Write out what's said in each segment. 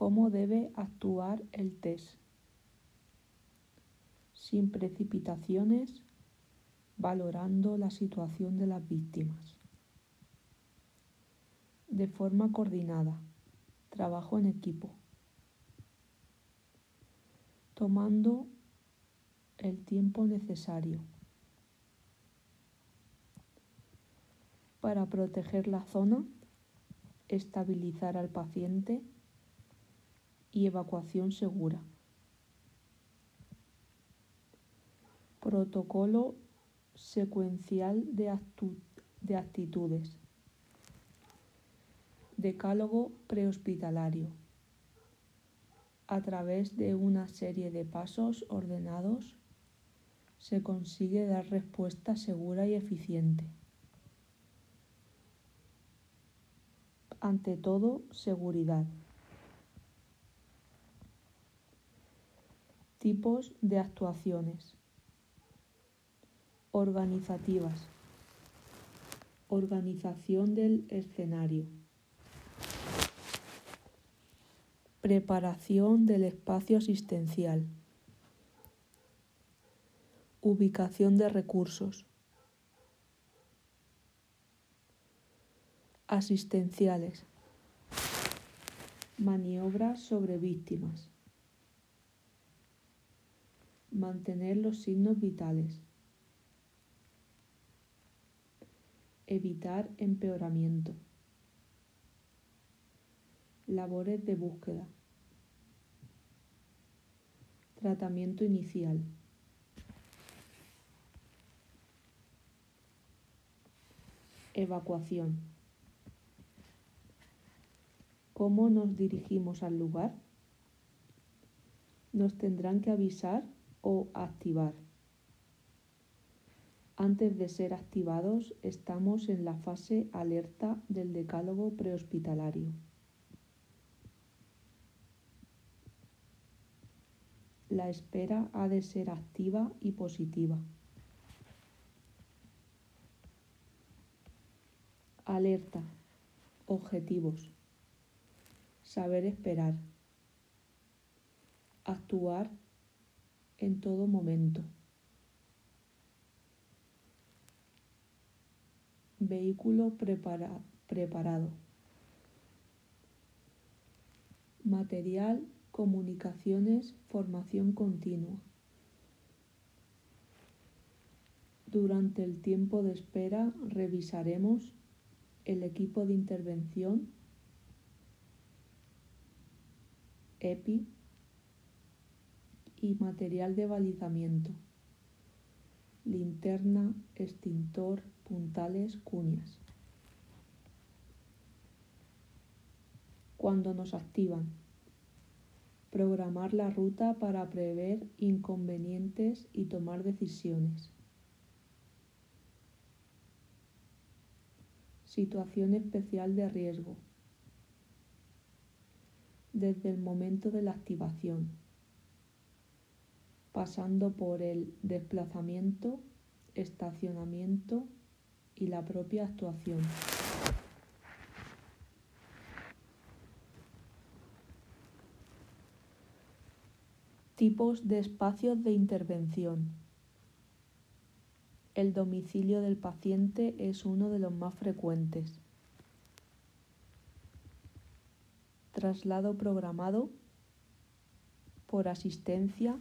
cómo debe actuar el test, sin precipitaciones, valorando la situación de las víctimas. De forma coordinada, trabajo en equipo, tomando el tiempo necesario para proteger la zona, estabilizar al paciente y evacuación segura. Protocolo secuencial de, de actitudes. Decálogo prehospitalario. A través de una serie de pasos ordenados se consigue dar respuesta segura y eficiente. Ante todo, seguridad. Tipos de actuaciones. Organizativas. Organización del escenario. Preparación del espacio asistencial. Ubicación de recursos. Asistenciales. Maniobras sobre víctimas. Mantener los signos vitales. Evitar empeoramiento. Labores de búsqueda. Tratamiento inicial. Evacuación. ¿Cómo nos dirigimos al lugar? Nos tendrán que avisar o activar. Antes de ser activados, estamos en la fase alerta del decálogo prehospitalario. La espera ha de ser activa y positiva. Alerta. Objetivos. Saber esperar. Actuar en todo momento. Vehículo preparado. Material, comunicaciones, formación continua. Durante el tiempo de espera revisaremos el equipo de intervención, EPI y material de balizamiento, linterna, extintor, puntales, cuñas. Cuando nos activan, programar la ruta para prever inconvenientes y tomar decisiones. Situación especial de riesgo. Desde el momento de la activación, pasando por el desplazamiento, estacionamiento y la propia actuación. Tipos de espacios de intervención. El domicilio del paciente es uno de los más frecuentes. Traslado programado por asistencia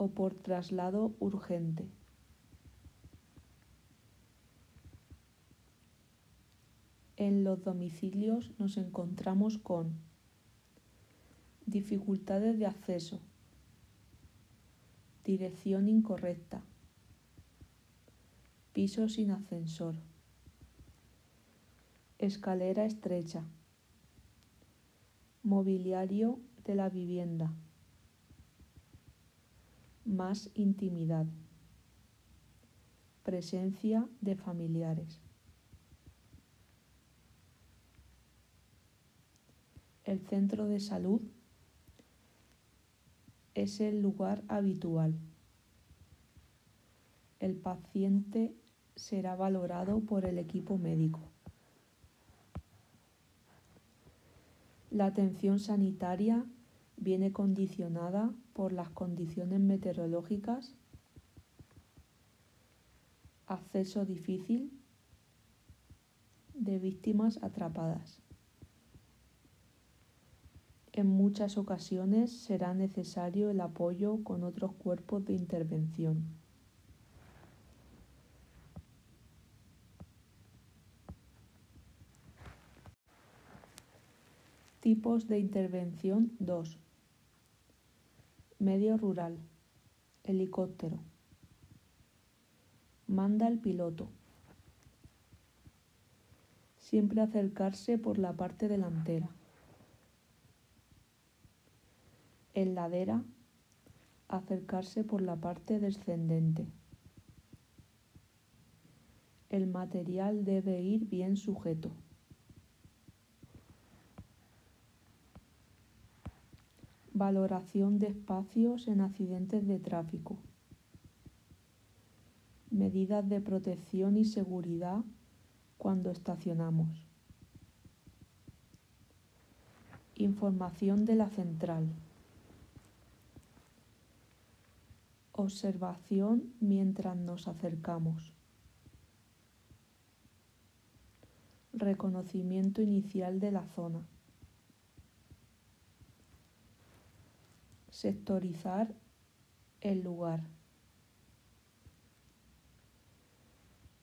o por traslado urgente. En los domicilios nos encontramos con dificultades de acceso, dirección incorrecta, piso sin ascensor, escalera estrecha, mobiliario de la vivienda, más intimidad, presencia de familiares. El centro de salud es el lugar habitual. El paciente será valorado por el equipo médico. La atención sanitaria viene condicionada por las condiciones meteorológicas, acceso difícil de víctimas atrapadas. En muchas ocasiones será necesario el apoyo con otros cuerpos de intervención. Tipos de intervención 2. Medio rural. Helicóptero. Manda el piloto. Siempre acercarse por la parte delantera. En ladera, acercarse por la parte descendente. El material debe ir bien sujeto. Valoración de espacios en accidentes de tráfico. Medidas de protección y seguridad cuando estacionamos. Información de la central. Observación mientras nos acercamos. Reconocimiento inicial de la zona. Sectorizar el lugar.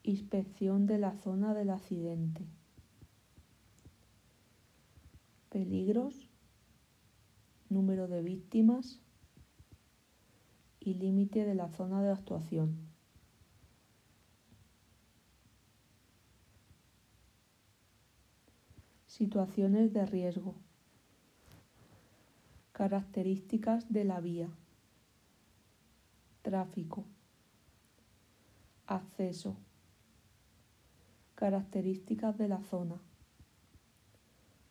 Inspección de la zona del accidente. Peligros. Número de víctimas y límite de la zona de actuación. Situaciones de riesgo. Características de la vía. Tráfico. Acceso. Características de la zona.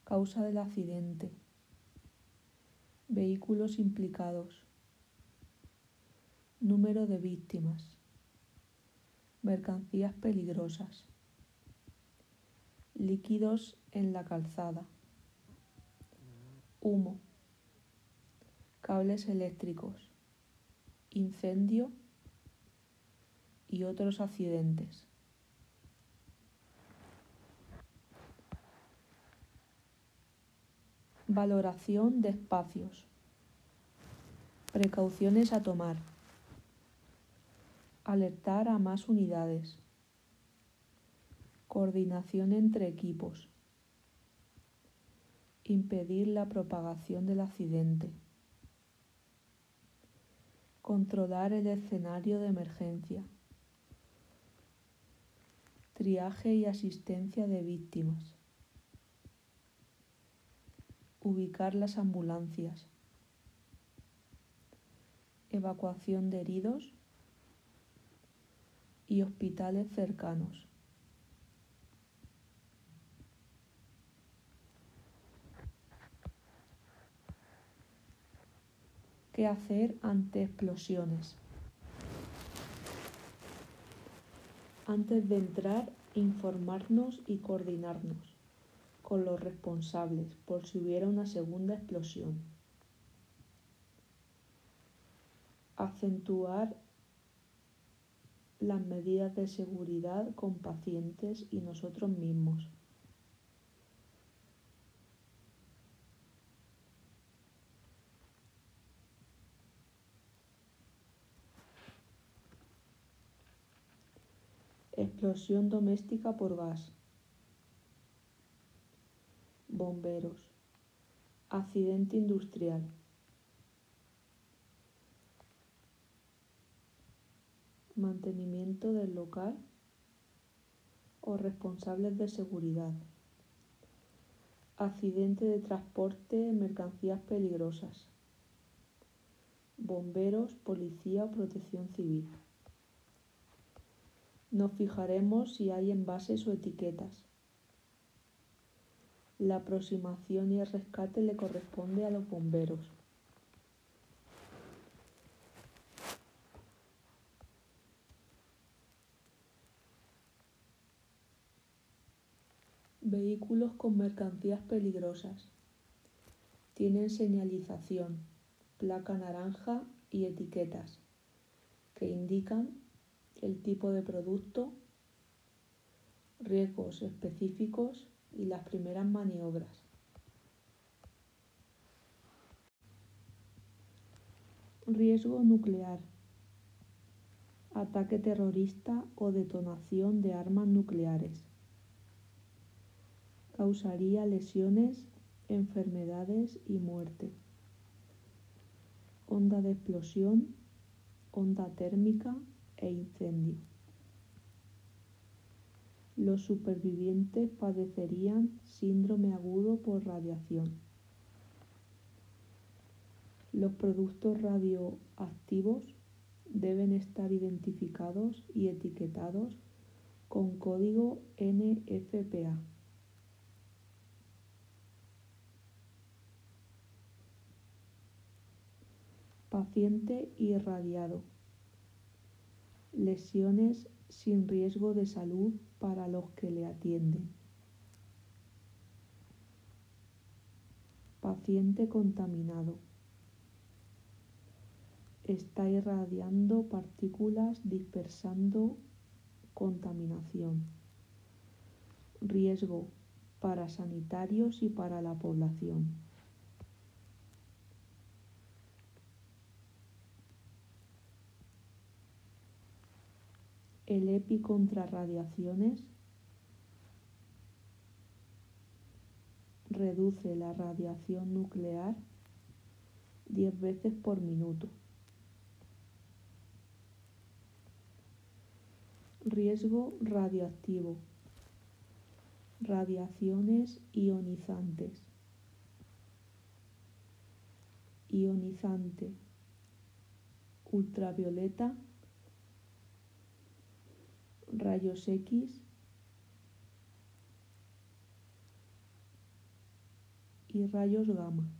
Causa del accidente. Vehículos implicados. Número de víctimas. Mercancías peligrosas. Líquidos en la calzada. Humo. Cables eléctricos. Incendio y otros accidentes. Valoración de espacios. Precauciones a tomar alertar a más unidades, coordinación entre equipos, impedir la propagación del accidente, controlar el escenario de emergencia, triaje y asistencia de víctimas, ubicar las ambulancias, evacuación de heridos y hospitales cercanos. ¿Qué hacer ante explosiones? Antes de entrar, informarnos y coordinarnos con los responsables por si hubiera una segunda explosión. Acentuar las medidas de seguridad con pacientes y nosotros mismos. Explosión doméstica por gas. Bomberos. Accidente industrial. mantenimiento del local o responsables de seguridad, accidente de transporte, mercancías peligrosas, bomberos, policía o protección civil. Nos fijaremos si hay envases o etiquetas. La aproximación y el rescate le corresponde a los bomberos. Vehículos con mercancías peligrosas. Tienen señalización, placa naranja y etiquetas que indican el tipo de producto, riesgos específicos y las primeras maniobras. Riesgo nuclear. Ataque terrorista o detonación de armas nucleares. Causaría lesiones, enfermedades y muerte. Onda de explosión, onda térmica e incendio. Los supervivientes padecerían síndrome agudo por radiación. Los productos radioactivos deben estar identificados y etiquetados con código NFPA. Paciente irradiado. Lesiones sin riesgo de salud para los que le atienden. Paciente contaminado está irradiando partículas dispersando contaminación. Riesgo para sanitarios y para la población. El EPI contra radiaciones reduce la radiación nuclear 10 veces por minuto. Riesgo radioactivo. Radiaciones ionizantes. Ionizante. Ultravioleta. Rayos X. Y rayos gamma.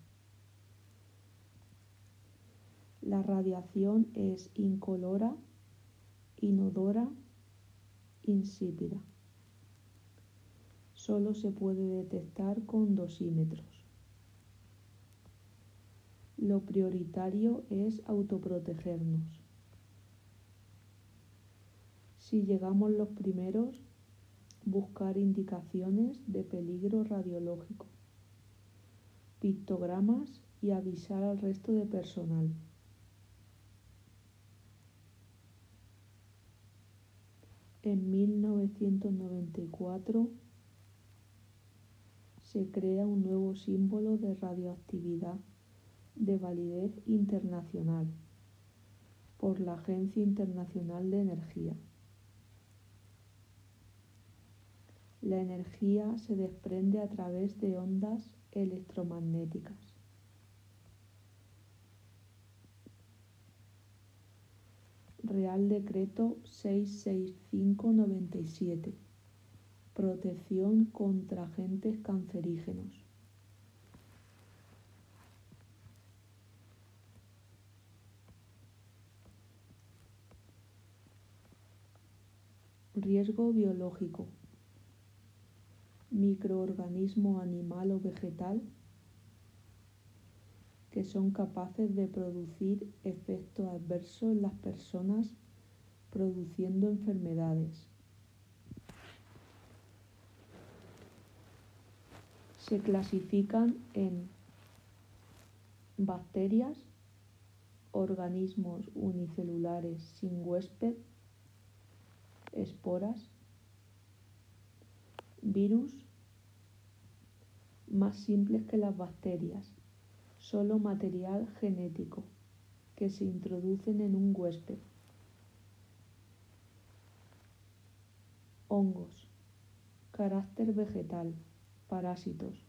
La radiación es incolora, inodora insípida. Solo se puede detectar con dosímetros. Lo prioritario es autoprotegernos. Si llegamos los primeros, buscar indicaciones de peligro radiológico, pictogramas y avisar al resto de personal. En 1994 se crea un nuevo símbolo de radioactividad de validez internacional por la Agencia Internacional de Energía. La energía se desprende a través de ondas electromagnéticas. Real Decreto 66597. Protección contra agentes cancerígenos. Riesgo biológico. Microorganismo animal o vegetal que son capaces de producir efectos adversos en las personas produciendo enfermedades. Se clasifican en bacterias, organismos unicelulares sin huésped, esporas, virus más simples que las bacterias solo material genético que se introducen en un huésped. Hongos. Carácter vegetal. Parásitos.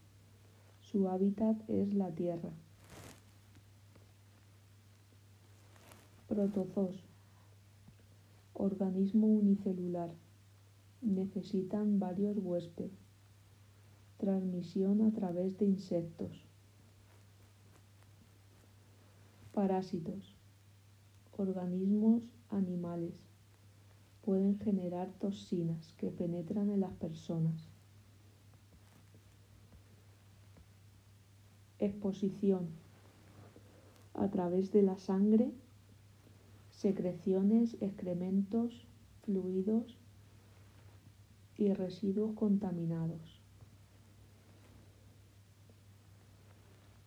Su hábitat es la tierra. Protozoos. Organismo unicelular. Necesitan varios huéspedes. Transmisión a través de insectos. Parásitos. Organismos animales. Pueden generar toxinas que penetran en las personas. exposición a través de la sangre, secreciones, excrementos, fluidos y residuos contaminados.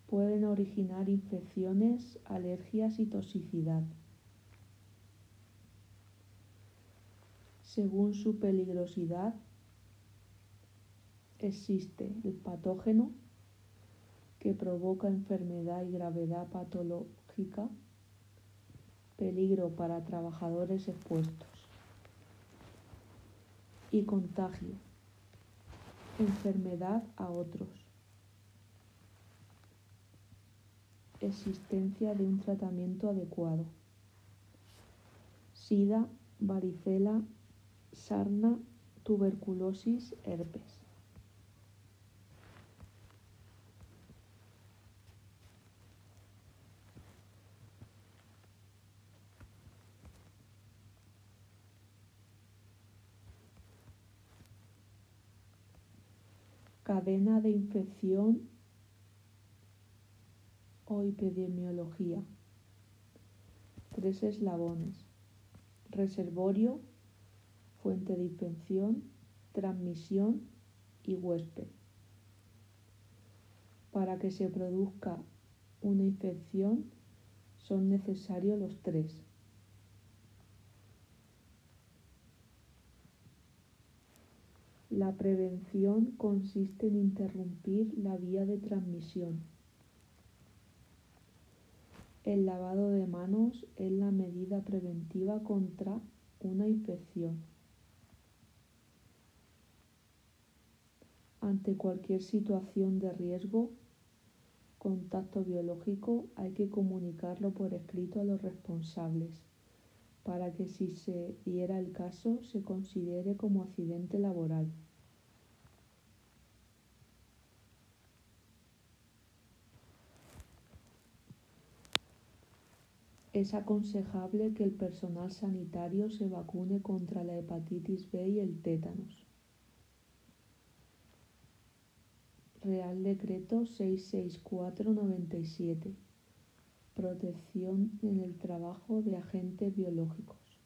Pueden originar infecciones, alergias y toxicidad. Según su peligrosidad, existe el patógeno que provoca enfermedad y gravedad patológica, peligro para trabajadores expuestos y contagio, enfermedad a otros, existencia de un tratamiento adecuado, sida, varicela, sarna, tuberculosis, herpes. cadena de infección o epidemiología. Tres eslabones. Reservorio, fuente de infección, transmisión y huésped. Para que se produzca una infección son necesarios los tres. La prevención consiste en interrumpir la vía de transmisión. El lavado de manos es la medida preventiva contra una infección. Ante cualquier situación de riesgo, contacto biológico, hay que comunicarlo por escrito a los responsables para que si se diera el caso se considere como accidente laboral. Es aconsejable que el personal sanitario se vacune contra la hepatitis B y el tétanos. Real Decreto 66497 protección en el trabajo de agentes biológicos.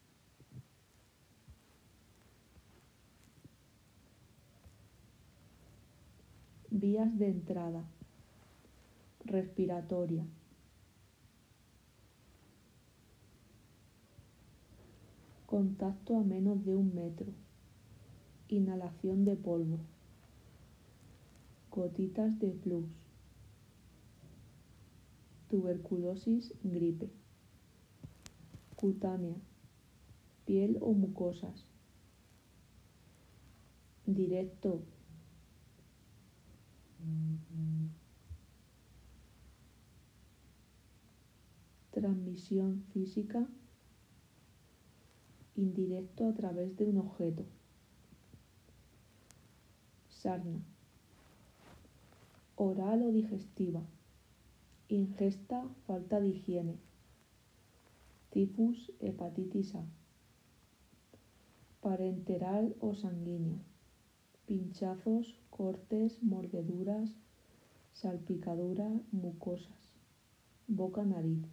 Vías de entrada. Respiratoria. Contacto a menos de un metro. Inhalación de polvo. Gotitas de plus tuberculosis, gripe. Cutánea, piel o mucosas. Directo. Transmisión física. Indirecto a través de un objeto. Sarna. Oral o digestiva ingesta, falta de higiene, tifus, hepatitis A, parenteral o sanguínea, pinchazos, cortes, mordeduras, salpicadura, mucosas, boca-nariz,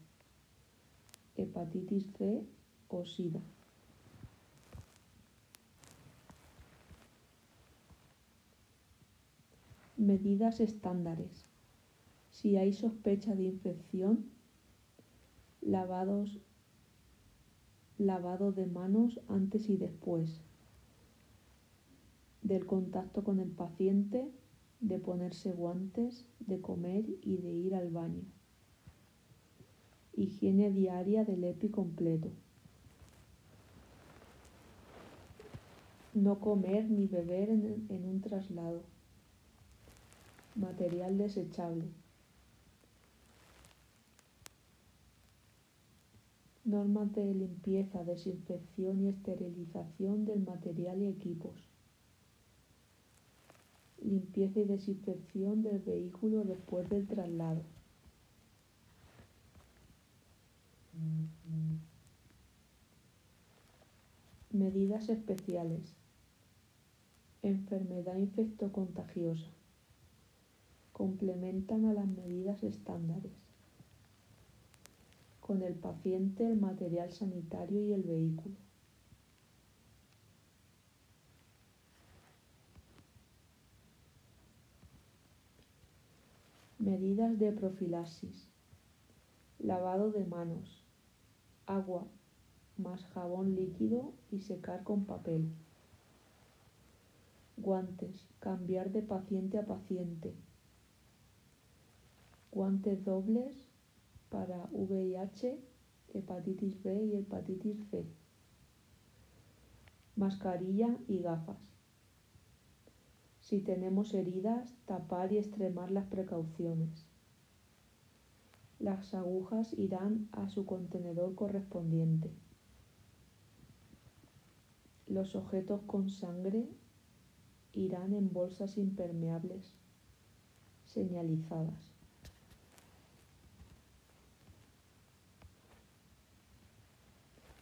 hepatitis C o SIDA. Medidas estándares. Si hay sospecha de infección, lavados, lavado de manos antes y después del contacto con el paciente, de ponerse guantes, de comer y de ir al baño. Higiene diaria del EPI completo. No comer ni beber en, en un traslado. Material desechable. Normas de limpieza, desinfección y esterilización del material y equipos. Limpieza y desinfección del vehículo después del traslado. Medidas especiales. Enfermedad infectocontagiosa. Complementan a las medidas estándares. Con el paciente, el material sanitario y el vehículo. Medidas de profilaxis. Lavado de manos. Agua más jabón líquido y secar con papel. Guantes. Cambiar de paciente a paciente. Guantes dobles para VIH, hepatitis B y hepatitis C. Mascarilla y gafas. Si tenemos heridas, tapar y extremar las precauciones. Las agujas irán a su contenedor correspondiente. Los objetos con sangre irán en bolsas impermeables señalizadas.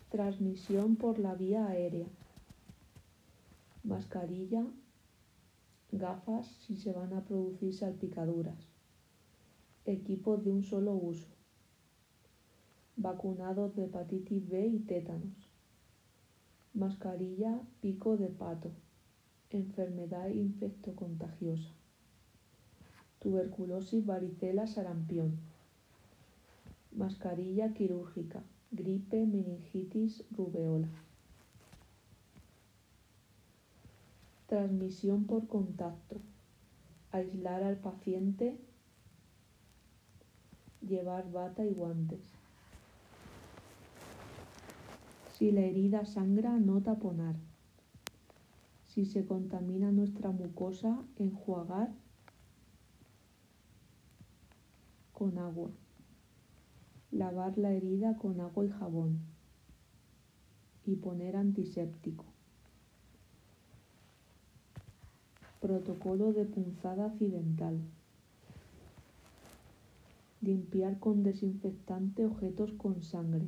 Transmisión por la vía aérea. Mascarilla, gafas si se van a producir salpicaduras. Equipos de un solo uso. Vacunados de hepatitis B y tétanos mascarilla pico de pato, enfermedad infectocontagiosa, tuberculosis, varicela, sarampión, mascarilla quirúrgica, gripe, meningitis, rubeola. Transmisión por contacto. Aislar al paciente. Llevar bata y guantes. Si la herida sangra, no taponar. Si se contamina nuestra mucosa, enjuagar con agua. Lavar la herida con agua y jabón. Y poner antiséptico. Protocolo de punzada accidental. Limpiar con desinfectante objetos con sangre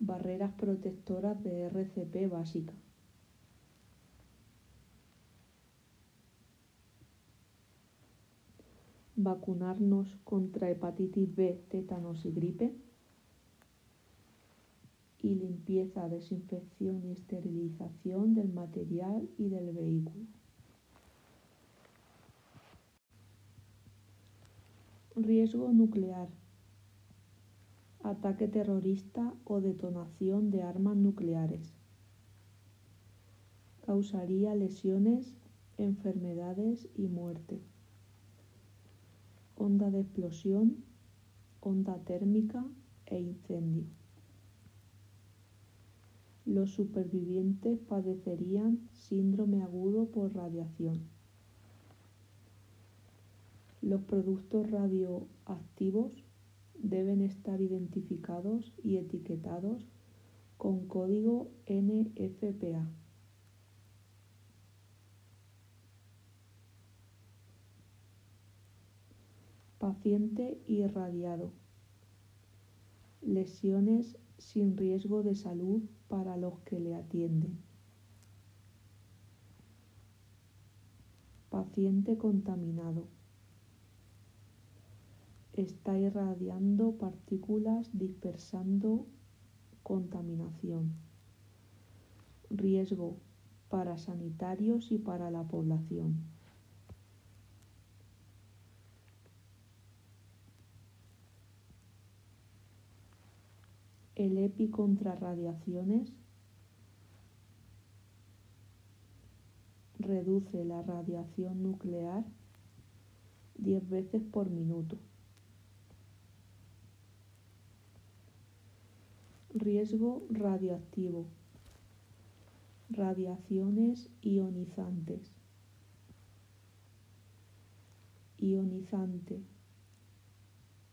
barreras protectoras de RCP básica. Vacunarnos contra hepatitis B, tétanos y gripe. Y limpieza, desinfección y esterilización del material y del vehículo. Riesgo nuclear ataque terrorista o detonación de armas nucleares. Causaría lesiones, enfermedades y muerte. Onda de explosión, onda térmica e incendio. Los supervivientes padecerían síndrome agudo por radiación. Los productos radioactivos deben estar identificados y etiquetados con código NFPA. Paciente irradiado. Lesiones sin riesgo de salud para los que le atienden. Paciente contaminado está irradiando partículas dispersando contaminación. Riesgo para sanitarios y para la población. El EPI contra radiaciones reduce la radiación nuclear 10 veces por minuto. Riesgo radioactivo. Radiaciones ionizantes. Ionizante.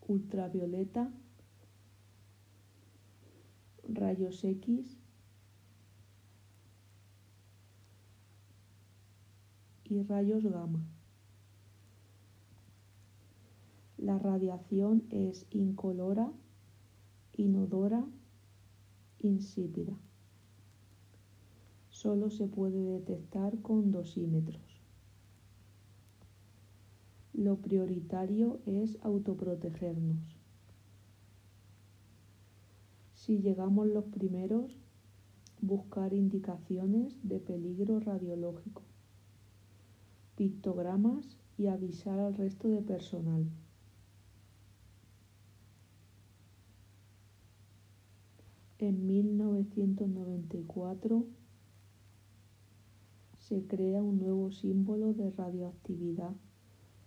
Ultravioleta. Rayos X. Y rayos gamma. La radiación es incolora, inodora insípida. Solo se puede detectar con dosímetros. Lo prioritario es autoprotegernos. Si llegamos los primeros, buscar indicaciones de peligro radiológico, pictogramas y avisar al resto de personal. En 1994 se crea un nuevo símbolo de radioactividad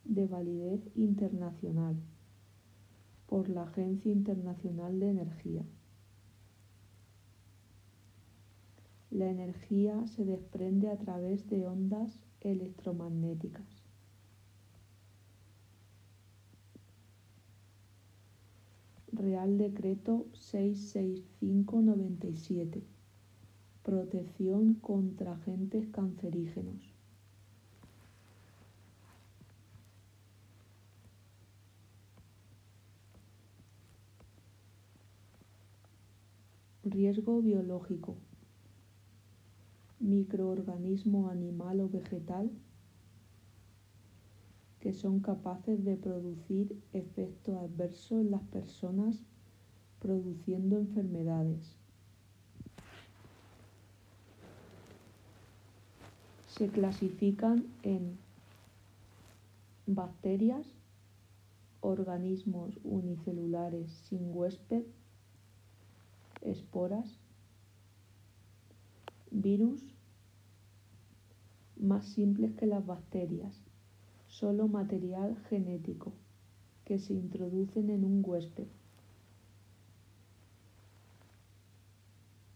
de validez internacional por la Agencia Internacional de Energía. La energía se desprende a través de ondas electromagnéticas. Real Decreto 66597. Protección contra agentes cancerígenos. Riesgo biológico. Microorganismo animal o vegetal que son capaces de producir efectos adversos en las personas produciendo enfermedades. Se clasifican en bacterias, organismos unicelulares sin huésped, esporas, virus más simples que las bacterias, solo material genético que se introducen en un huésped.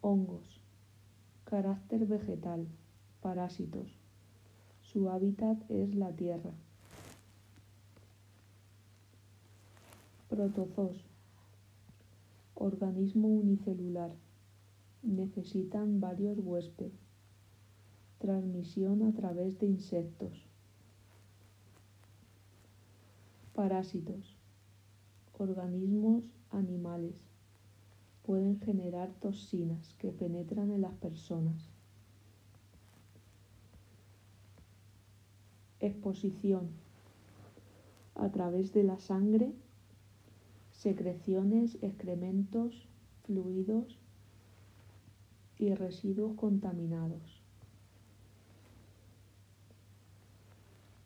Hongos, carácter vegetal, parásitos. Su hábitat es la tierra. Protozoos, organismo unicelular. Necesitan varios huéspedes. Transmisión a través de insectos. Parásitos. Organismos animales. Pueden generar toxinas que penetran en las personas. Exposición. A través de la sangre, secreciones, excrementos, fluidos y residuos contaminados.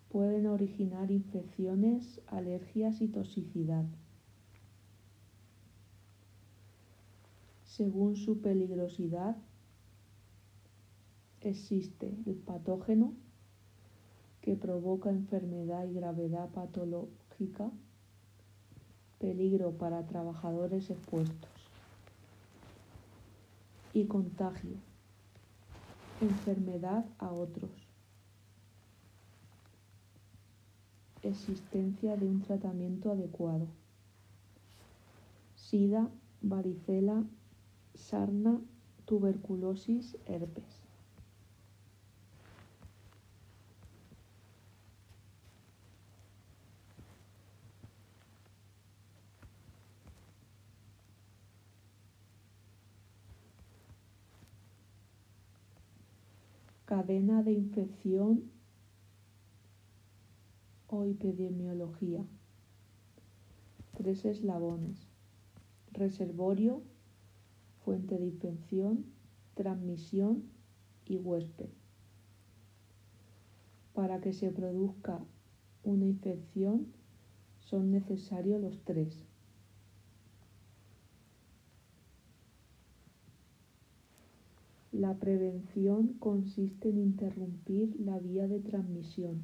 Pueden originar infecciones, alergias y toxicidad. Según su peligrosidad, existe el patógeno que provoca enfermedad y gravedad patológica, peligro para trabajadores expuestos y contagio, enfermedad a otros, existencia de un tratamiento adecuado, sida, varicela, sarna, tuberculosis, herpes. Cadena de infección o epidemiología. Tres eslabones. Reservorio, fuente de infección, transmisión y huésped. Para que se produzca una infección son necesarios los tres. La prevención consiste en interrumpir la vía de transmisión.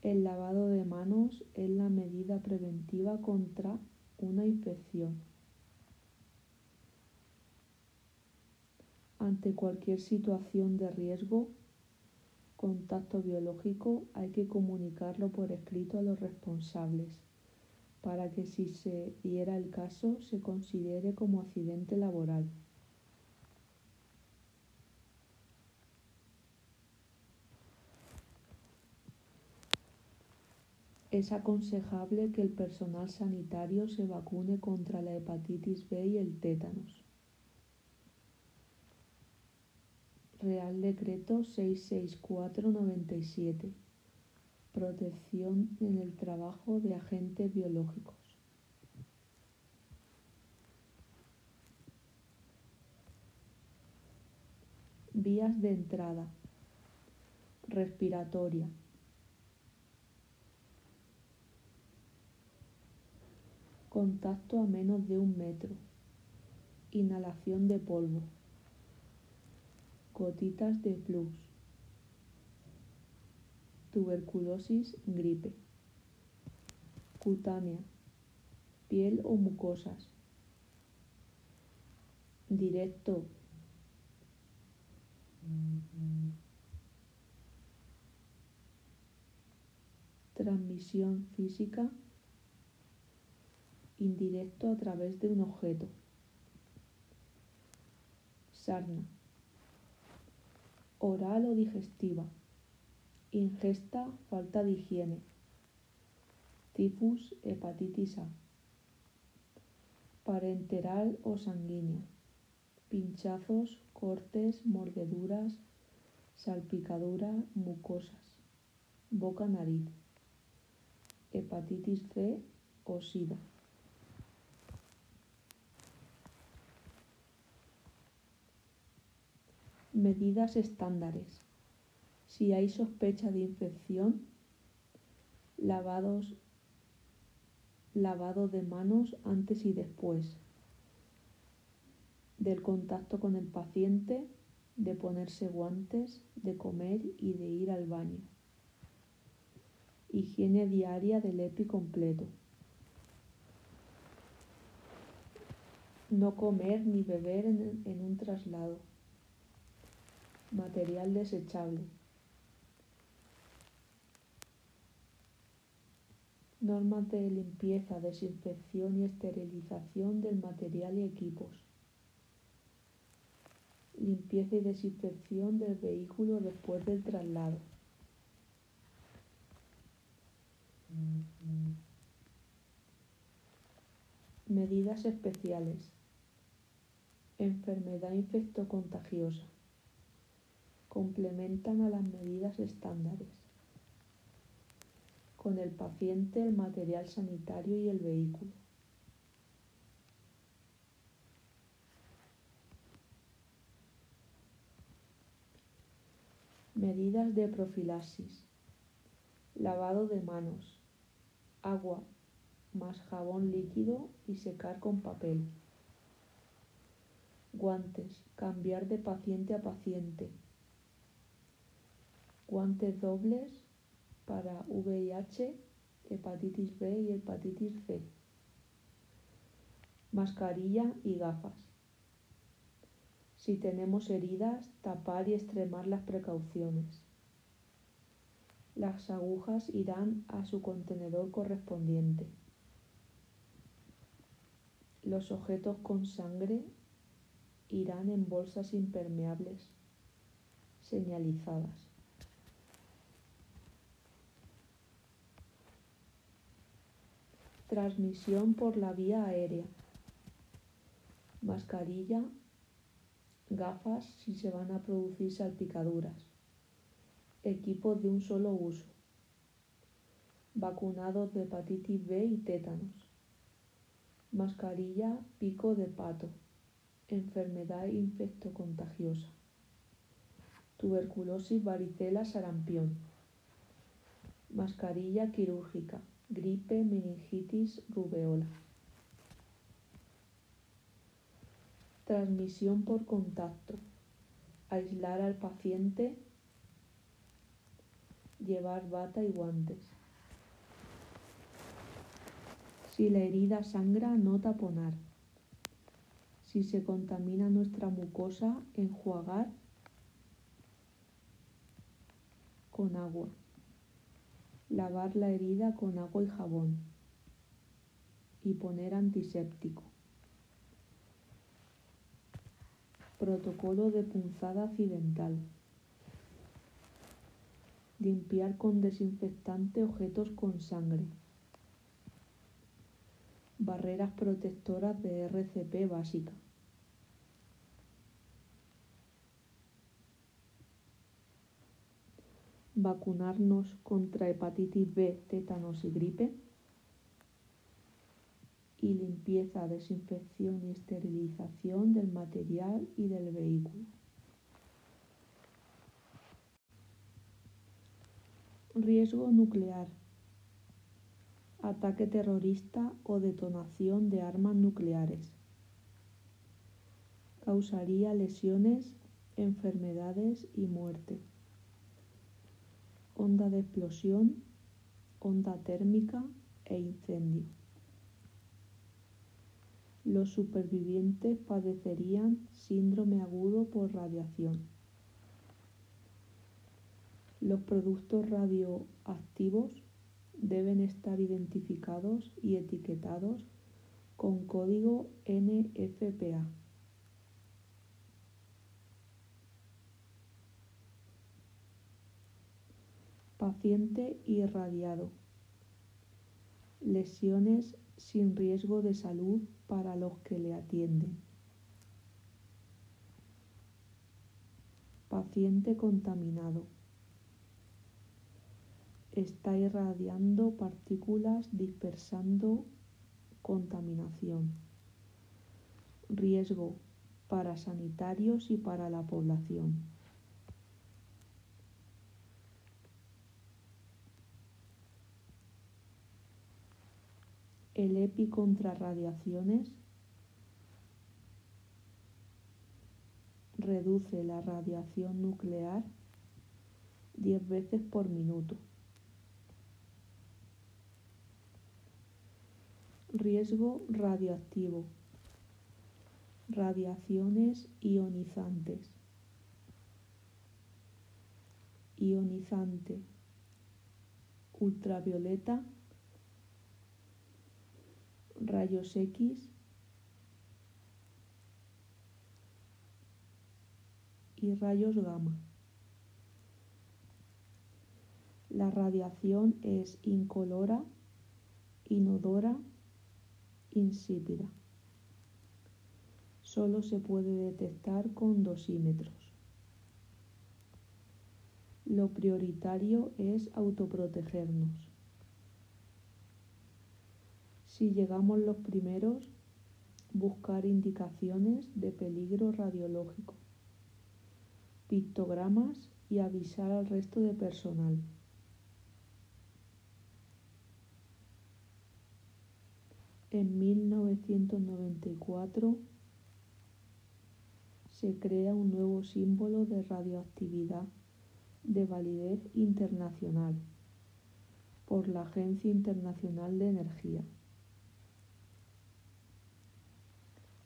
El lavado de manos es la medida preventiva contra una infección. Ante cualquier situación de riesgo, contacto biológico, hay que comunicarlo por escrito a los responsables para que si se diera el caso se considere como accidente laboral. Es aconsejable que el personal sanitario se vacune contra la hepatitis B y el tétanos. Real Decreto 66497 Protección en el trabajo de agentes biológicos. Vías de entrada. Respiratoria. Contacto a menos de un metro. Inhalación de polvo. Gotitas de plus. Tuberculosis, gripe. Cutánea. Piel o mucosas. Directo. Transmisión física indirecto a través de un objeto. Sarna. Oral o digestiva. Ingesta, falta de higiene. Tifus, hepatitis A. Parenteral o sanguínea. Pinchazos, cortes, mordeduras, salpicadura, mucosas. Boca, nariz. Hepatitis C o SIDA. Medidas estándares. Si hay sospecha de infección, lavados, lavado de manos antes y después del contacto con el paciente, de ponerse guantes, de comer y de ir al baño. Higiene diaria del EPI completo. No comer ni beber en, en un traslado. Material desechable. Normas de limpieza, desinfección y esterilización del material y equipos. Limpieza y desinfección del vehículo después del traslado. Medidas especiales. Enfermedad infectocontagiosa complementan a las medidas estándares. Con el paciente, el material sanitario y el vehículo. Medidas de profilaxis. Lavado de manos. Agua más jabón líquido y secar con papel. Guantes. Cambiar de paciente a paciente guantes dobles para VIH, hepatitis B y hepatitis C, mascarilla y gafas. Si tenemos heridas, tapar y extremar las precauciones. Las agujas irán a su contenedor correspondiente. Los objetos con sangre irán en bolsas impermeables señalizadas. Transmisión por la vía aérea. Mascarilla, gafas si se van a producir salpicaduras. Equipos de un solo uso. Vacunados de hepatitis B y tétanos. Mascarilla, pico de pato. Enfermedad infectocontagiosa. Tuberculosis, varicela, sarampión. Mascarilla quirúrgica gripe, meningitis, rubeola. Transmisión por contacto. Aislar al paciente. Llevar bata y guantes. Si la herida sangra, no taponar. Si se contamina nuestra mucosa, enjuagar con agua. Lavar la herida con agua y jabón. Y poner antiséptico. Protocolo de punzada accidental. Limpiar con desinfectante objetos con sangre. Barreras protectoras de RCP básica. Vacunarnos contra hepatitis B, tétanos y gripe, y limpieza, desinfección y esterilización del material y del vehículo. Riesgo nuclear. Ataque terrorista o detonación de armas nucleares. Causaría lesiones, enfermedades y muerte. Onda de explosión, onda térmica e incendio. Los supervivientes padecerían síndrome agudo por radiación. Los productos radioactivos deben estar identificados y etiquetados con código NFPA. Paciente irradiado. Lesiones sin riesgo de salud para los que le atienden. Paciente contaminado. Está irradiando partículas dispersando contaminación. Riesgo para sanitarios y para la población. El EPI contra radiaciones reduce la radiación nuclear 10 veces por minuto. Riesgo radioactivo. Radiaciones ionizantes. Ionizante. Ultravioleta rayos X y rayos gamma. La radiación es incolora, inodora, insípida. Solo se puede detectar con dosímetros. Lo prioritario es autoprotegernos. Si llegamos los primeros, buscar indicaciones de peligro radiológico, pictogramas y avisar al resto de personal. En 1994 se crea un nuevo símbolo de radioactividad de validez internacional por la Agencia Internacional de Energía.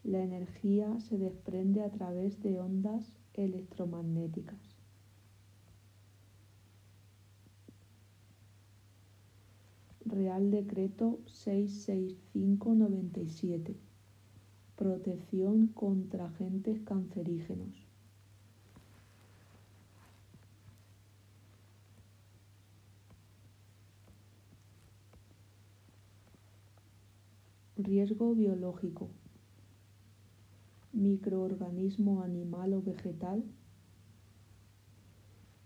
La energía se desprende a través de ondas electromagnéticas. Real Decreto 66597. Protección contra agentes cancerígenos. Riesgo biológico microorganismo animal o vegetal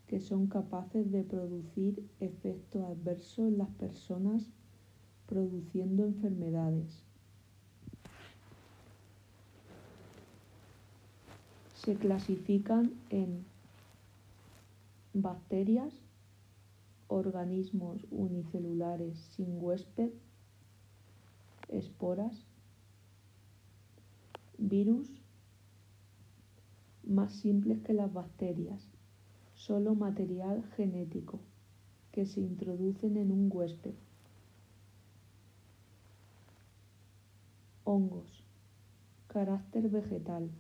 que son capaces de producir efectos adversos en las personas produciendo enfermedades. Se clasifican en bacterias, organismos unicelulares sin huésped, esporas, virus, más simples que las bacterias, solo material genético que se introducen en un huésped. Hongos, carácter vegetal,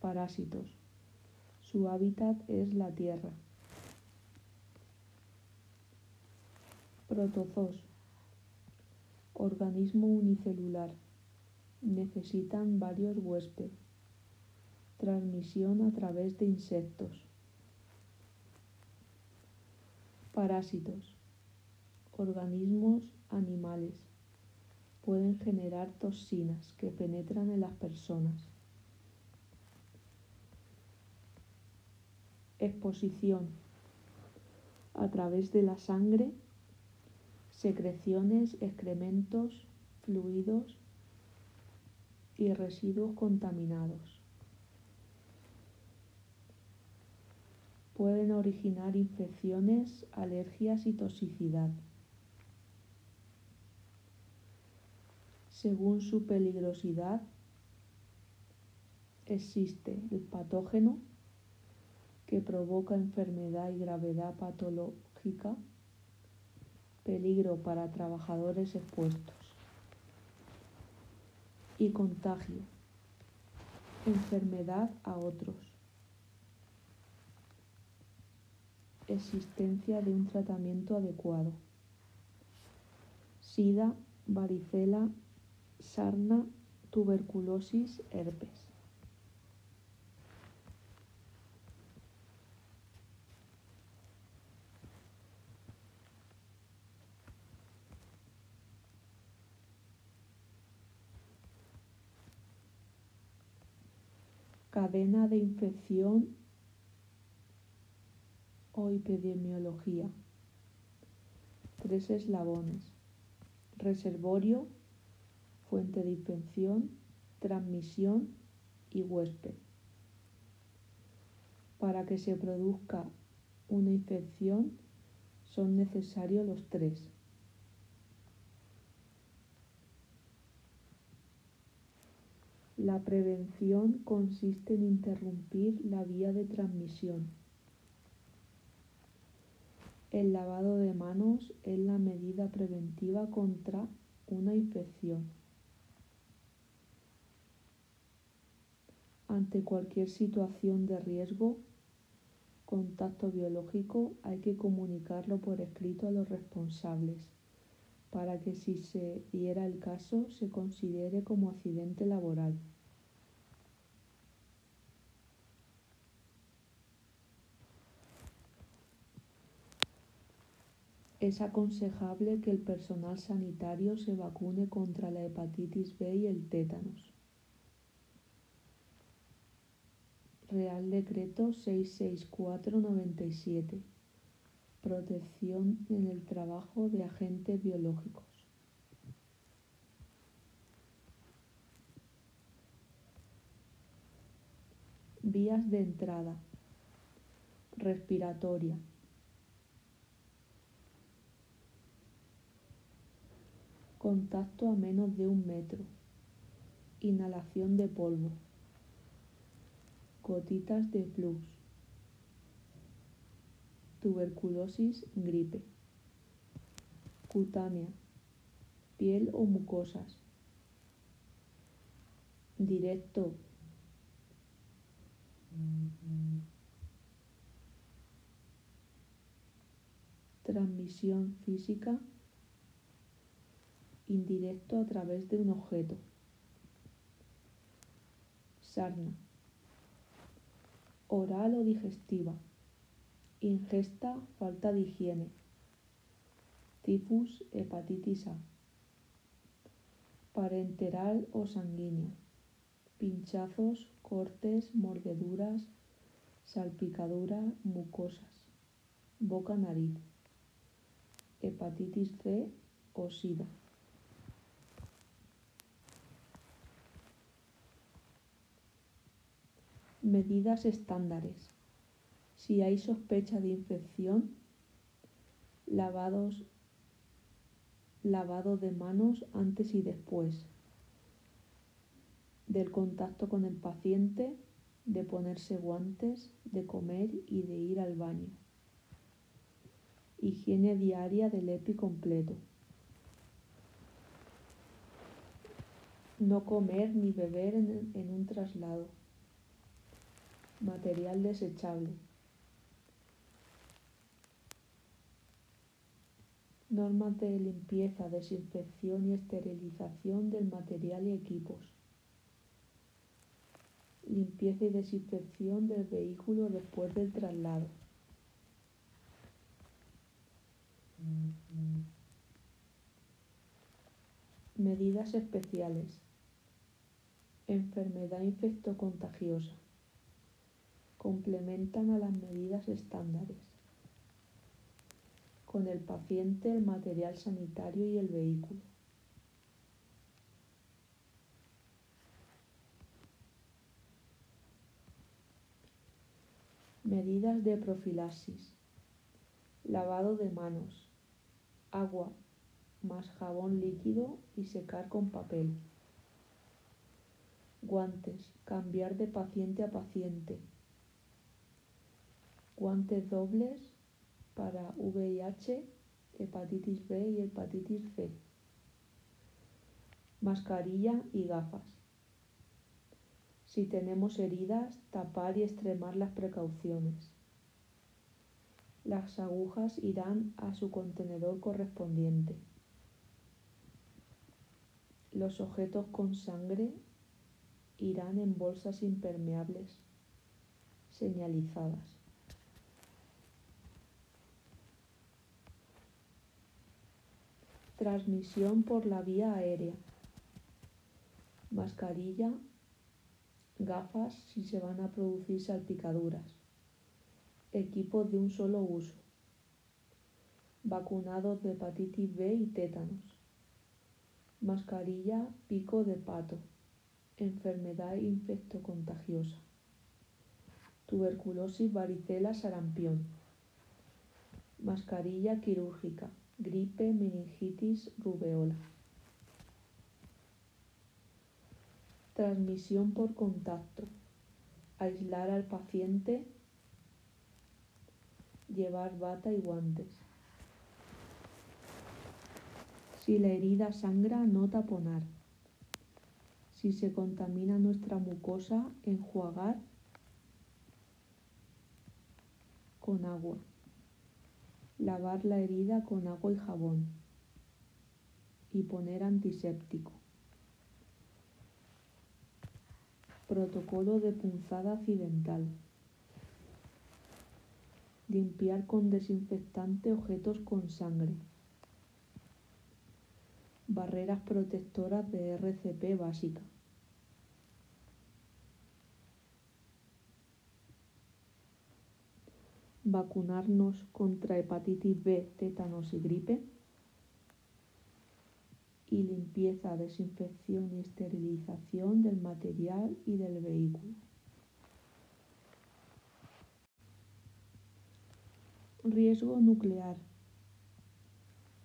parásitos. Su hábitat es la tierra. Protozoos, organismo unicelular. Necesitan varios huéspedes transmisión a través de insectos. Parásitos. Organismos animales. Pueden generar toxinas que penetran en las personas. Exposición. a través de la sangre, secreciones, excrementos, fluidos y residuos contaminados. Pueden originar infecciones, alergias y toxicidad. Según su peligrosidad, existe el patógeno que provoca enfermedad y gravedad patológica, peligro para trabajadores expuestos y contagio, enfermedad a otros, existencia de un tratamiento adecuado, sida, varicela, sarna, tuberculosis, herpes. cadena de infección o epidemiología. Tres eslabones. Reservorio, fuente de infección, transmisión y huésped. Para que se produzca una infección son necesarios los tres. La prevención consiste en interrumpir la vía de transmisión. El lavado de manos es la medida preventiva contra una infección. Ante cualquier situación de riesgo, contacto biológico, hay que comunicarlo por escrito a los responsables para que si se diera el caso se considere como accidente laboral. Es aconsejable que el personal sanitario se vacune contra la hepatitis B y el tétanos. Real Decreto 66497. Protección en el trabajo de agentes biológicos. Vías de entrada. Respiratoria. Contacto a menos de un metro. Inhalación de polvo. Gotitas de plus. Tuberculosis, gripe. Cutánea. Piel o mucosas. Directo. Transmisión física indirecto a través de un objeto. Sarna. Oral o digestiva. Ingesta, falta de higiene. Tifus, hepatitis A. Parenteral o sanguínea. Pinchazos, cortes, mordeduras, salpicadura, mucosas. Boca-nariz. Hepatitis C o SIDA. Medidas estándares. Si hay sospecha de infección, lavados, lavado de manos antes y después del contacto con el paciente, de ponerse guantes, de comer y de ir al baño. Higiene diaria del EPI completo. No comer ni beber en, en un traslado. Material desechable. Normas de limpieza, desinfección y esterilización del material y equipos. Limpieza y desinfección del vehículo después del traslado. Medidas especiales. Enfermedad infectocontagiosa complementan a las medidas estándares. con el paciente, el material sanitario y el vehículo. Medidas de profilaxis. Lavado de manos. Agua más jabón líquido y secar con papel. Guantes. Cambiar de paciente a paciente. Guantes dobles para VIH, hepatitis B y hepatitis C. Mascarilla y gafas. Si tenemos heridas, tapar y extremar las precauciones. Las agujas irán a su contenedor correspondiente. Los objetos con sangre irán en bolsas impermeables señalizadas. Transmisión por la vía aérea. Mascarilla, gafas si se van a producir salpicaduras. Equipos de un solo uso. Vacunados de hepatitis B y tétanos. Mascarilla, pico de pato. Enfermedad infectocontagiosa. Tuberculosis, varicela, sarampión. Mascarilla quirúrgica gripe, meningitis, rubeola. Transmisión por contacto. Aislar al paciente. Llevar bata y guantes. Si la herida sangra, no taponar. Si se contamina nuestra mucosa, enjuagar con agua. Lavar la herida con agua y jabón. Y poner antiséptico. Protocolo de punzada accidental. Limpiar con desinfectante objetos con sangre. Barreras protectoras de RCP básica. Vacunarnos contra hepatitis B, tétanos y gripe. Y limpieza, desinfección y esterilización del material y del vehículo. Riesgo nuclear.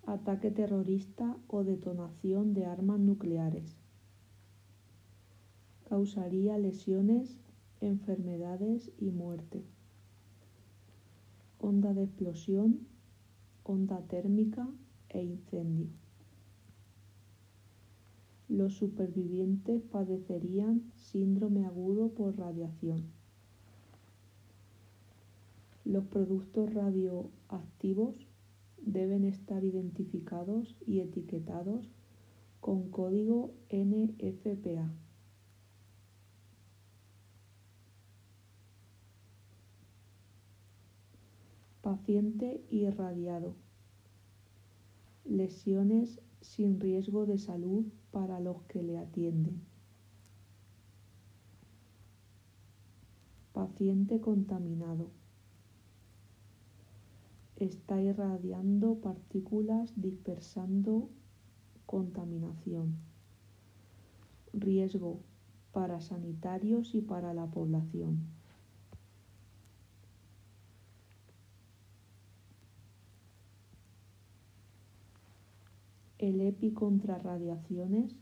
Ataque terrorista o detonación de armas nucleares. Causaría lesiones, enfermedades y muerte onda de explosión, onda térmica e incendio. Los supervivientes padecerían síndrome agudo por radiación. Los productos radioactivos deben estar identificados y etiquetados con código NFPA. Paciente irradiado. Lesiones sin riesgo de salud para los que le atienden. Paciente contaminado. Está irradiando partículas dispersando contaminación. Riesgo para sanitarios y para la población. El EPI contra radiaciones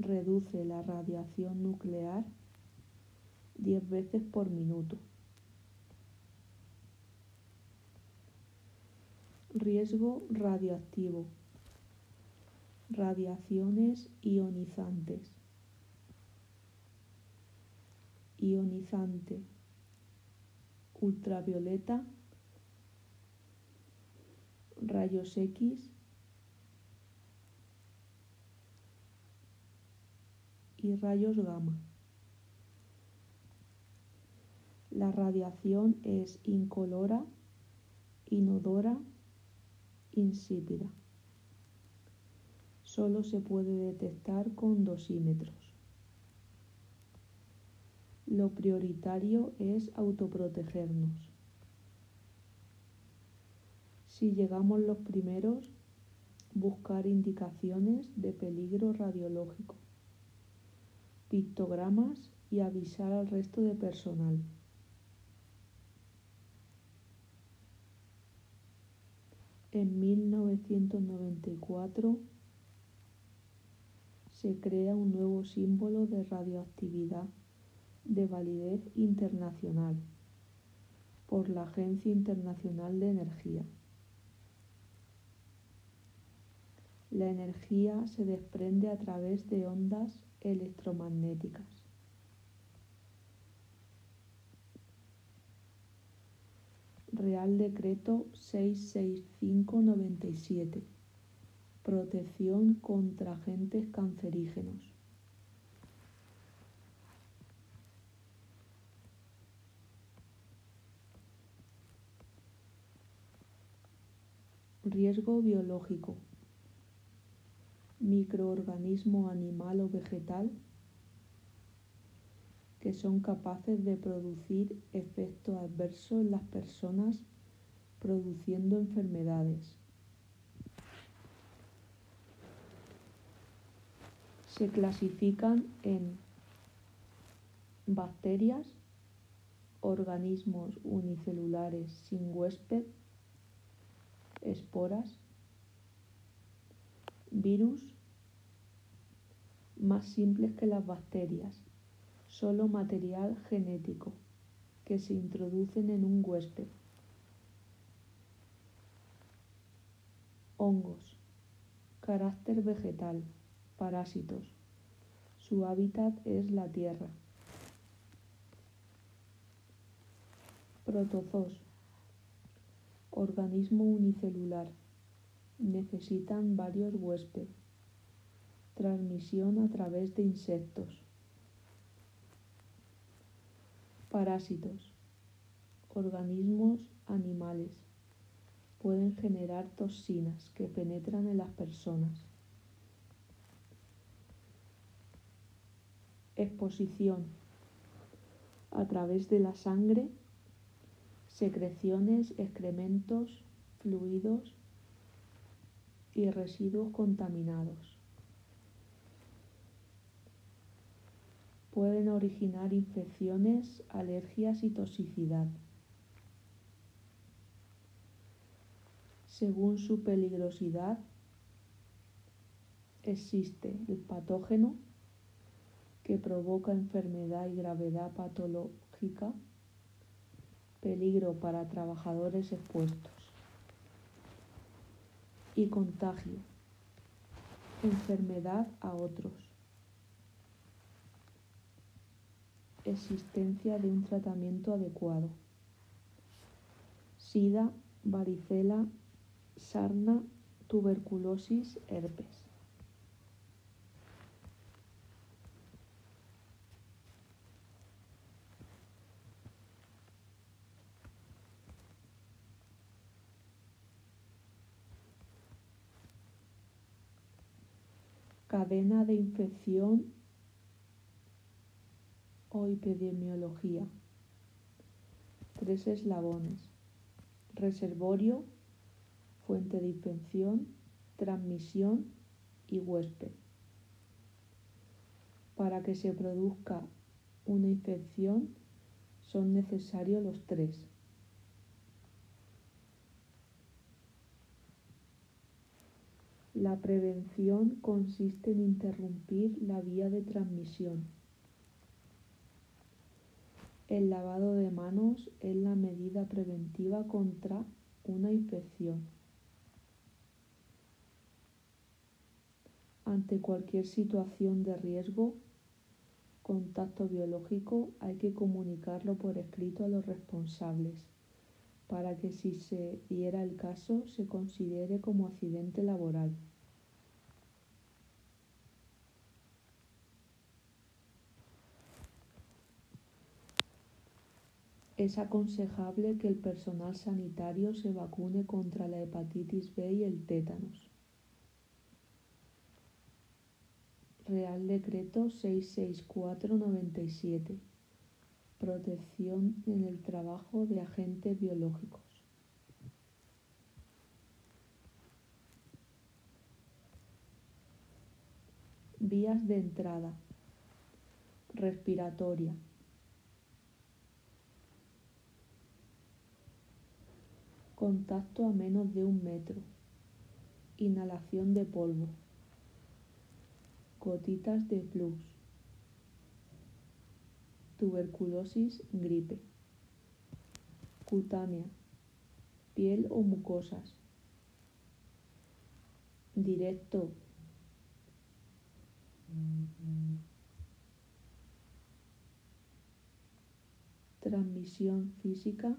reduce la radiación nuclear 10 veces por minuto. Riesgo radioactivo. Radiaciones ionizantes. Ionizante. Ultravioleta rayos X y rayos gamma. La radiación es incolora, inodora, insípida. Solo se puede detectar con dosímetros. Lo prioritario es autoprotegernos. Si llegamos los primeros, buscar indicaciones de peligro radiológico, pictogramas y avisar al resto de personal. En 1994 se crea un nuevo símbolo de radioactividad de validez internacional por la Agencia Internacional de Energía. La energía se desprende a través de ondas electromagnéticas. Real Decreto 66597. Protección contra agentes cancerígenos. Riesgo biológico. Microorganismo animal o vegetal que son capaces de producir efectos adversos en las personas produciendo enfermedades. Se clasifican en bacterias, organismos unicelulares sin huésped, esporas, virus más simples que las bacterias, solo material genético que se introducen en un huésped. Hongos, carácter vegetal, parásitos. Su hábitat es la tierra. Protozoos, organismo unicelular. Necesitan varios huéspedes. Transmisión a través de insectos. Parásitos. Organismos animales. Pueden generar toxinas que penetran en las personas. Exposición. A través de la sangre, secreciones, excrementos, fluidos y residuos contaminados. Pueden originar infecciones, alergias y toxicidad. Según su peligrosidad, existe el patógeno que provoca enfermedad y gravedad patológica, peligro para trabajadores expuestos y contagio, enfermedad a otros. Existencia de un tratamiento adecuado. SIDA, varicela, sarna, tuberculosis, herpes. Cadena de infección o epidemiología. Tres eslabones. Reservorio, fuente de infección, transmisión y huésped. Para que se produzca una infección son necesarios los tres. La prevención consiste en interrumpir la vía de transmisión. El lavado de manos es la medida preventiva contra una infección. Ante cualquier situación de riesgo, contacto biológico, hay que comunicarlo por escrito a los responsables para que si se diera el caso se considere como accidente laboral. Es aconsejable que el personal sanitario se vacune contra la hepatitis B y el tétanos. Real Decreto 664-97. Protección en el trabajo de agentes biológicos. Vías de entrada. Respiratoria Contacto a menos de un metro. Inhalación de polvo. Gotitas de plus. Tuberculosis, gripe. Cutánea. Piel o mucosas. Directo. Transmisión física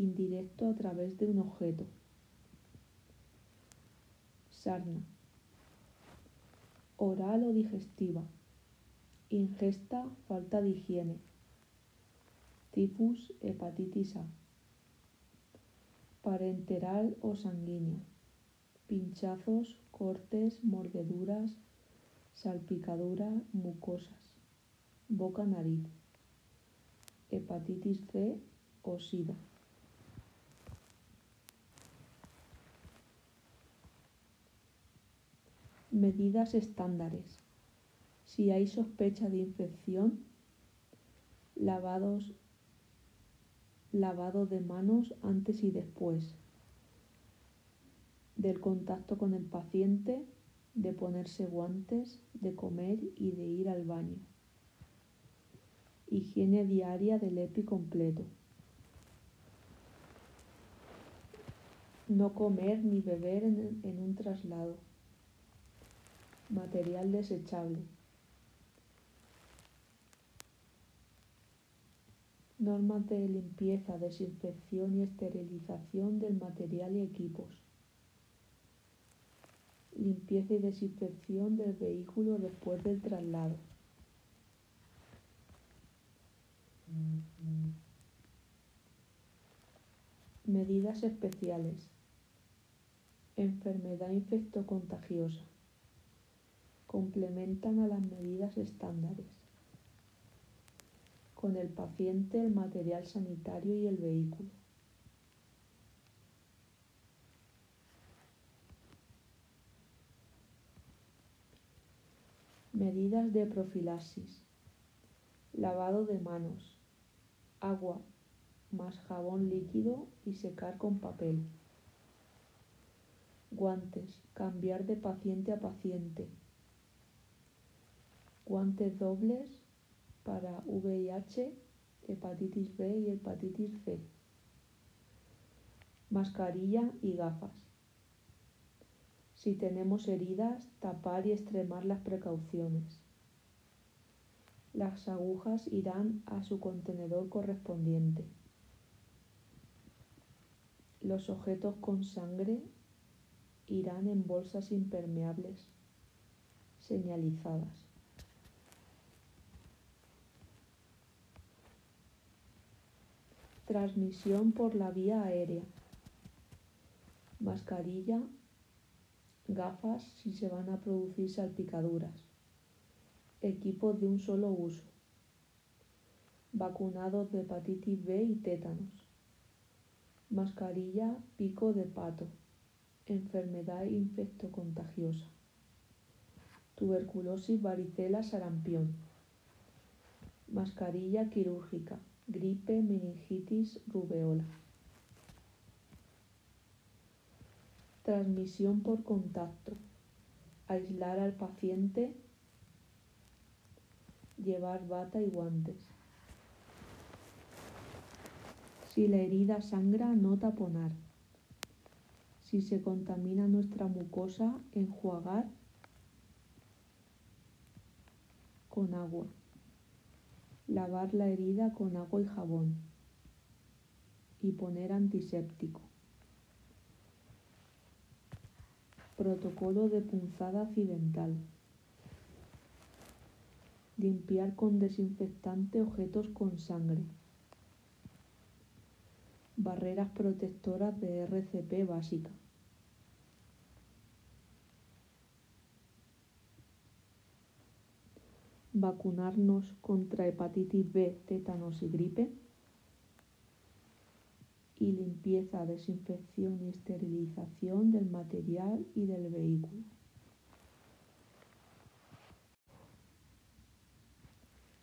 indirecto a través de un objeto. Sarna. Oral o digestiva. Ingesta, falta de higiene. Tifus, hepatitis A. Parenteral o sanguínea. Pinchazos, cortes, mordeduras, salpicadura, mucosas. Boca-nariz. Hepatitis C o SIDA. Medidas estándares. Si hay sospecha de infección, lavados, lavado de manos antes y después del contacto con el paciente, de ponerse guantes, de comer y de ir al baño. Higiene diaria del EPI completo. No comer ni beber en, en un traslado. Material desechable. Normas de limpieza, desinfección y esterilización del material y equipos. Limpieza y desinfección del vehículo después del traslado. Medidas especiales. Enfermedad infectocontagiosa complementan a las medidas estándares. Con el paciente, el material sanitario y el vehículo. Medidas de profilaxis. Lavado de manos. Agua más jabón líquido y secar con papel. Guantes. Cambiar de paciente a paciente guantes dobles para VIH, hepatitis B y hepatitis C, mascarilla y gafas. Si tenemos heridas, tapar y extremar las precauciones. Las agujas irán a su contenedor correspondiente. Los objetos con sangre irán en bolsas impermeables señalizadas. Transmisión por la vía aérea. Mascarilla, gafas si se van a producir salpicaduras. Equipos de un solo uso. Vacunados de hepatitis B y tétanos. Mascarilla, pico de pato. Enfermedad infectocontagiosa. Tuberculosis, varicela, sarampión. Mascarilla quirúrgica gripe, meningitis, rubeola. Transmisión por contacto. Aislar al paciente. Llevar bata y guantes. Si la herida sangra, no taponar. Si se contamina nuestra mucosa, enjuagar con agua. Lavar la herida con agua y jabón. Y poner antiséptico. Protocolo de punzada accidental. Limpiar con desinfectante objetos con sangre. Barreras protectoras de RCP básica. vacunarnos contra hepatitis B, tétanos y gripe? Y limpieza, desinfección y esterilización del material y del vehículo.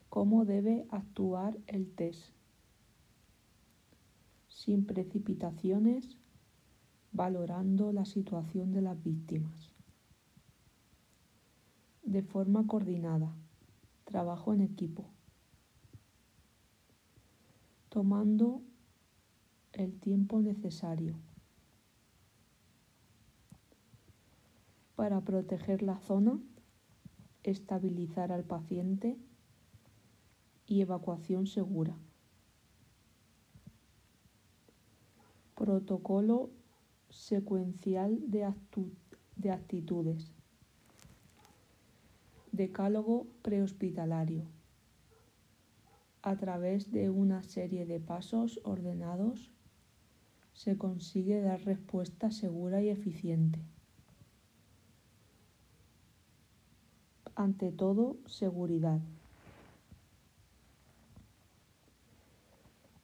¿Cómo debe actuar el test? Sin precipitaciones, valorando la situación de las víctimas. De forma coordinada trabajo en equipo, tomando el tiempo necesario para proteger la zona, estabilizar al paciente y evacuación segura. Protocolo secuencial de, de actitudes. Decálogo prehospitalario. A través de una serie de pasos ordenados se consigue dar respuesta segura y eficiente. ante todo seguridad.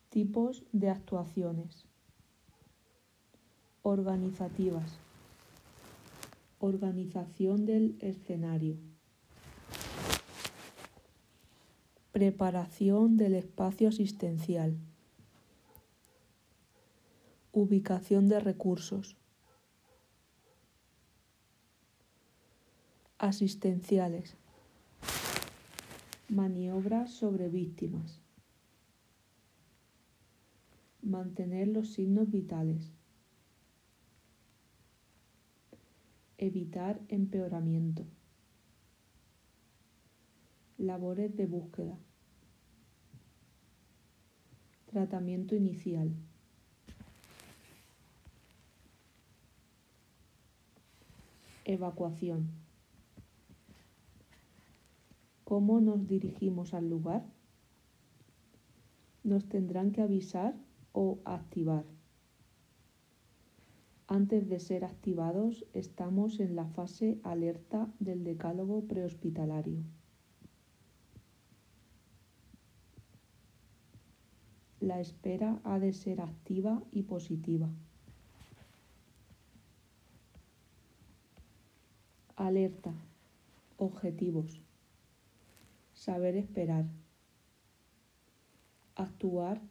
Tipos de actuaciones. Organizativas. Organización del escenario. Preparación del espacio asistencial. Ubicación de recursos. asistenciales, maniobras sobre víctimas, mantener los signos vitales, evitar empeoramiento, labores de búsqueda, tratamiento inicial. Evacuación. ¿Cómo nos dirigimos al lugar? Nos tendrán que avisar o activar. Antes de ser activados estamos en la fase alerta del decálogo prehospitalario. La espera ha de ser activa y positiva. Alerta. Objetivos saber esperar, actuar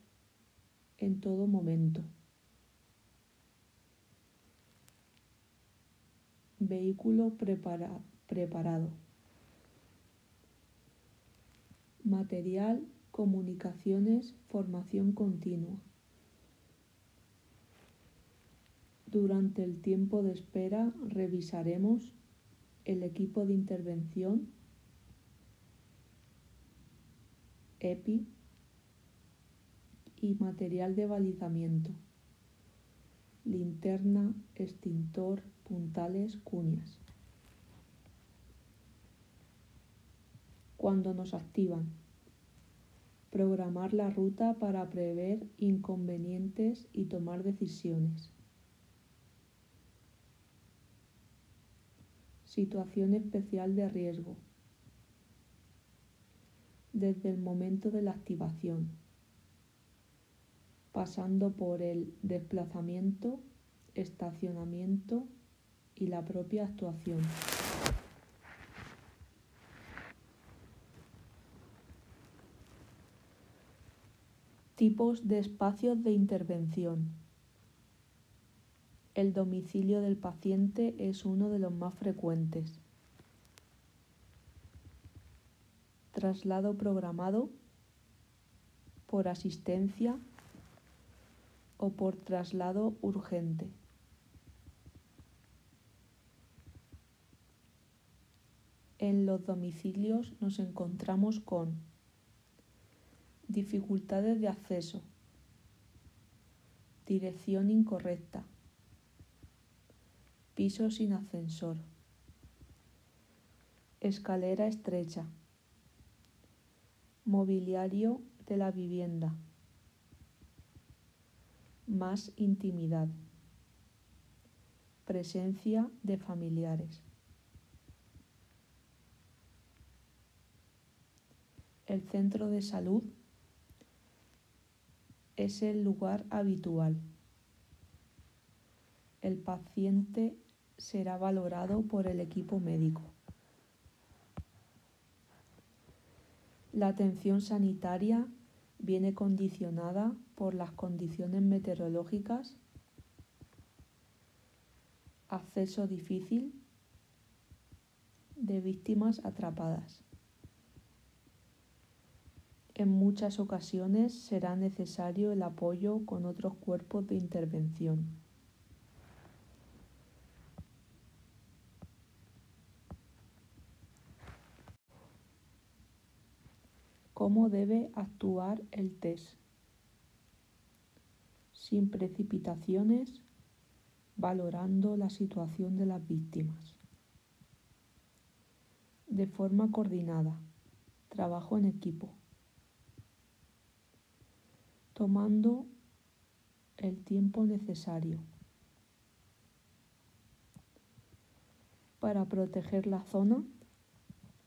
en todo momento. Vehículo preparado. Material, comunicaciones, formación continua. Durante el tiempo de espera revisaremos el equipo de intervención EPI y material de balizamiento, linterna, extintor, puntales, cuñas. Cuando nos activan, programar la ruta para prever inconvenientes y tomar decisiones. Situación especial de riesgo desde el momento de la activación, pasando por el desplazamiento, estacionamiento y la propia actuación. Tipos de espacios de intervención. El domicilio del paciente es uno de los más frecuentes. traslado programado por asistencia o por traslado urgente. En los domicilios nos encontramos con dificultades de acceso, dirección incorrecta, piso sin ascensor, escalera estrecha Mobiliario de la vivienda. Más intimidad. Presencia de familiares. El centro de salud es el lugar habitual. El paciente será valorado por el equipo médico. La atención sanitaria viene condicionada por las condiciones meteorológicas, acceso difícil de víctimas atrapadas. En muchas ocasiones será necesario el apoyo con otros cuerpos de intervención. ¿Cómo debe actuar el test? Sin precipitaciones, valorando la situación de las víctimas. De forma coordinada, trabajo en equipo. Tomando el tiempo necesario para proteger la zona,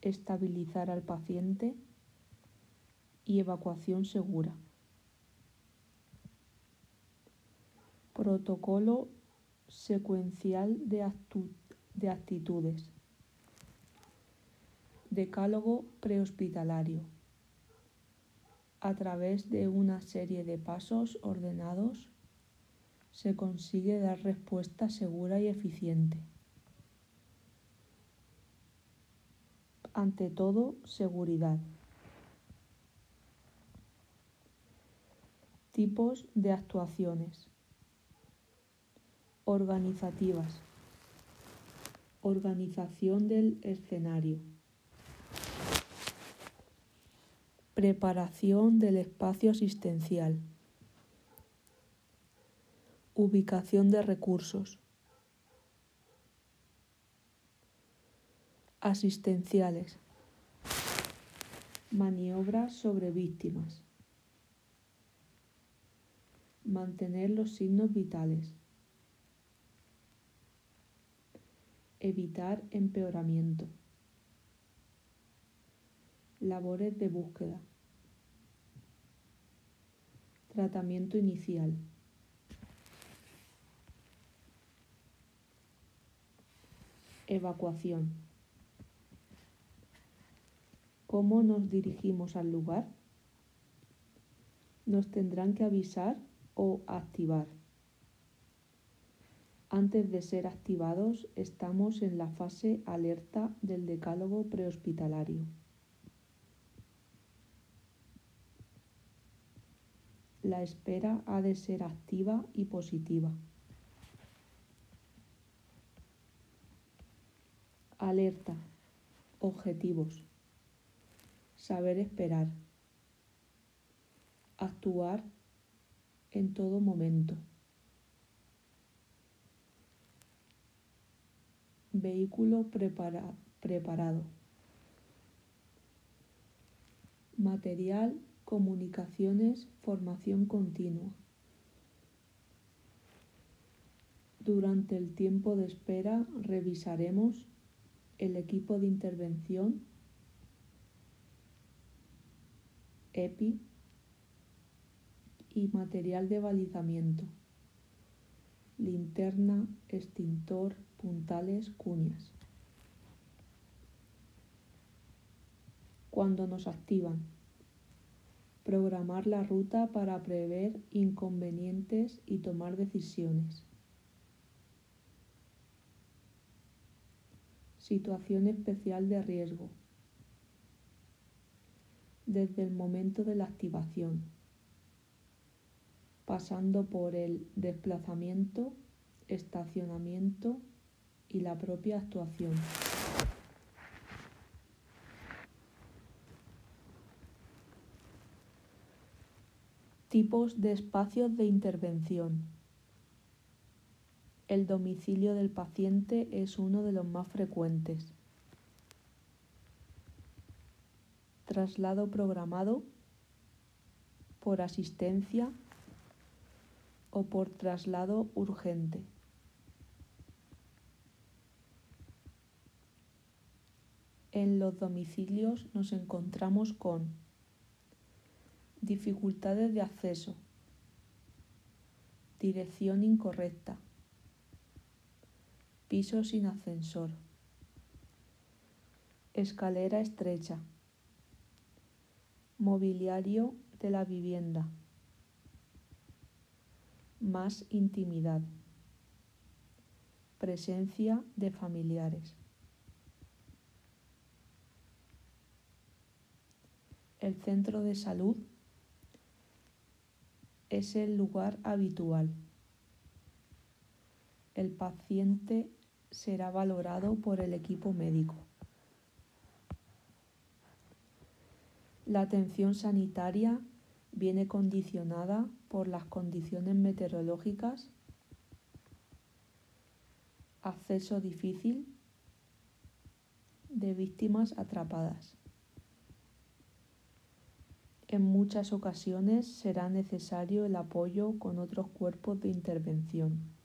estabilizar al paciente y evacuación segura. Protocolo secuencial de, de actitudes. Decálogo prehospitalario. A través de una serie de pasos ordenados se consigue dar respuesta segura y eficiente. Ante todo, seguridad. Tipos de actuaciones. Organizativas. Organización del escenario. Preparación del espacio asistencial. Ubicación de recursos. Asistenciales. Maniobras sobre víctimas. Mantener los signos vitales. Evitar empeoramiento. Labores de búsqueda. Tratamiento inicial. Evacuación. ¿Cómo nos dirigimos al lugar? Nos tendrán que avisar o activar. Antes de ser activados estamos en la fase alerta del decálogo prehospitalario. La espera ha de ser activa y positiva. Alerta. Objetivos. Saber esperar. Actuar en todo momento. Vehículo preparado. Material, comunicaciones, formación continua. Durante el tiempo de espera revisaremos el equipo de intervención, EPI, y material de balizamiento, linterna, extintor, puntales, cuñas. Cuando nos activan, programar la ruta para prever inconvenientes y tomar decisiones. Situación especial de riesgo. Desde el momento de la activación pasando por el desplazamiento, estacionamiento y la propia actuación. Tipos de espacios de intervención. El domicilio del paciente es uno de los más frecuentes. Traslado programado por asistencia o por traslado urgente. En los domicilios nos encontramos con dificultades de acceso, dirección incorrecta, piso sin ascensor, escalera estrecha, Mobiliario de la vivienda. Más intimidad. Presencia de familiares. El centro de salud es el lugar habitual. El paciente será valorado por el equipo médico. La atención sanitaria viene condicionada por las condiciones meteorológicas, acceso difícil de víctimas atrapadas. En muchas ocasiones será necesario el apoyo con otros cuerpos de intervención.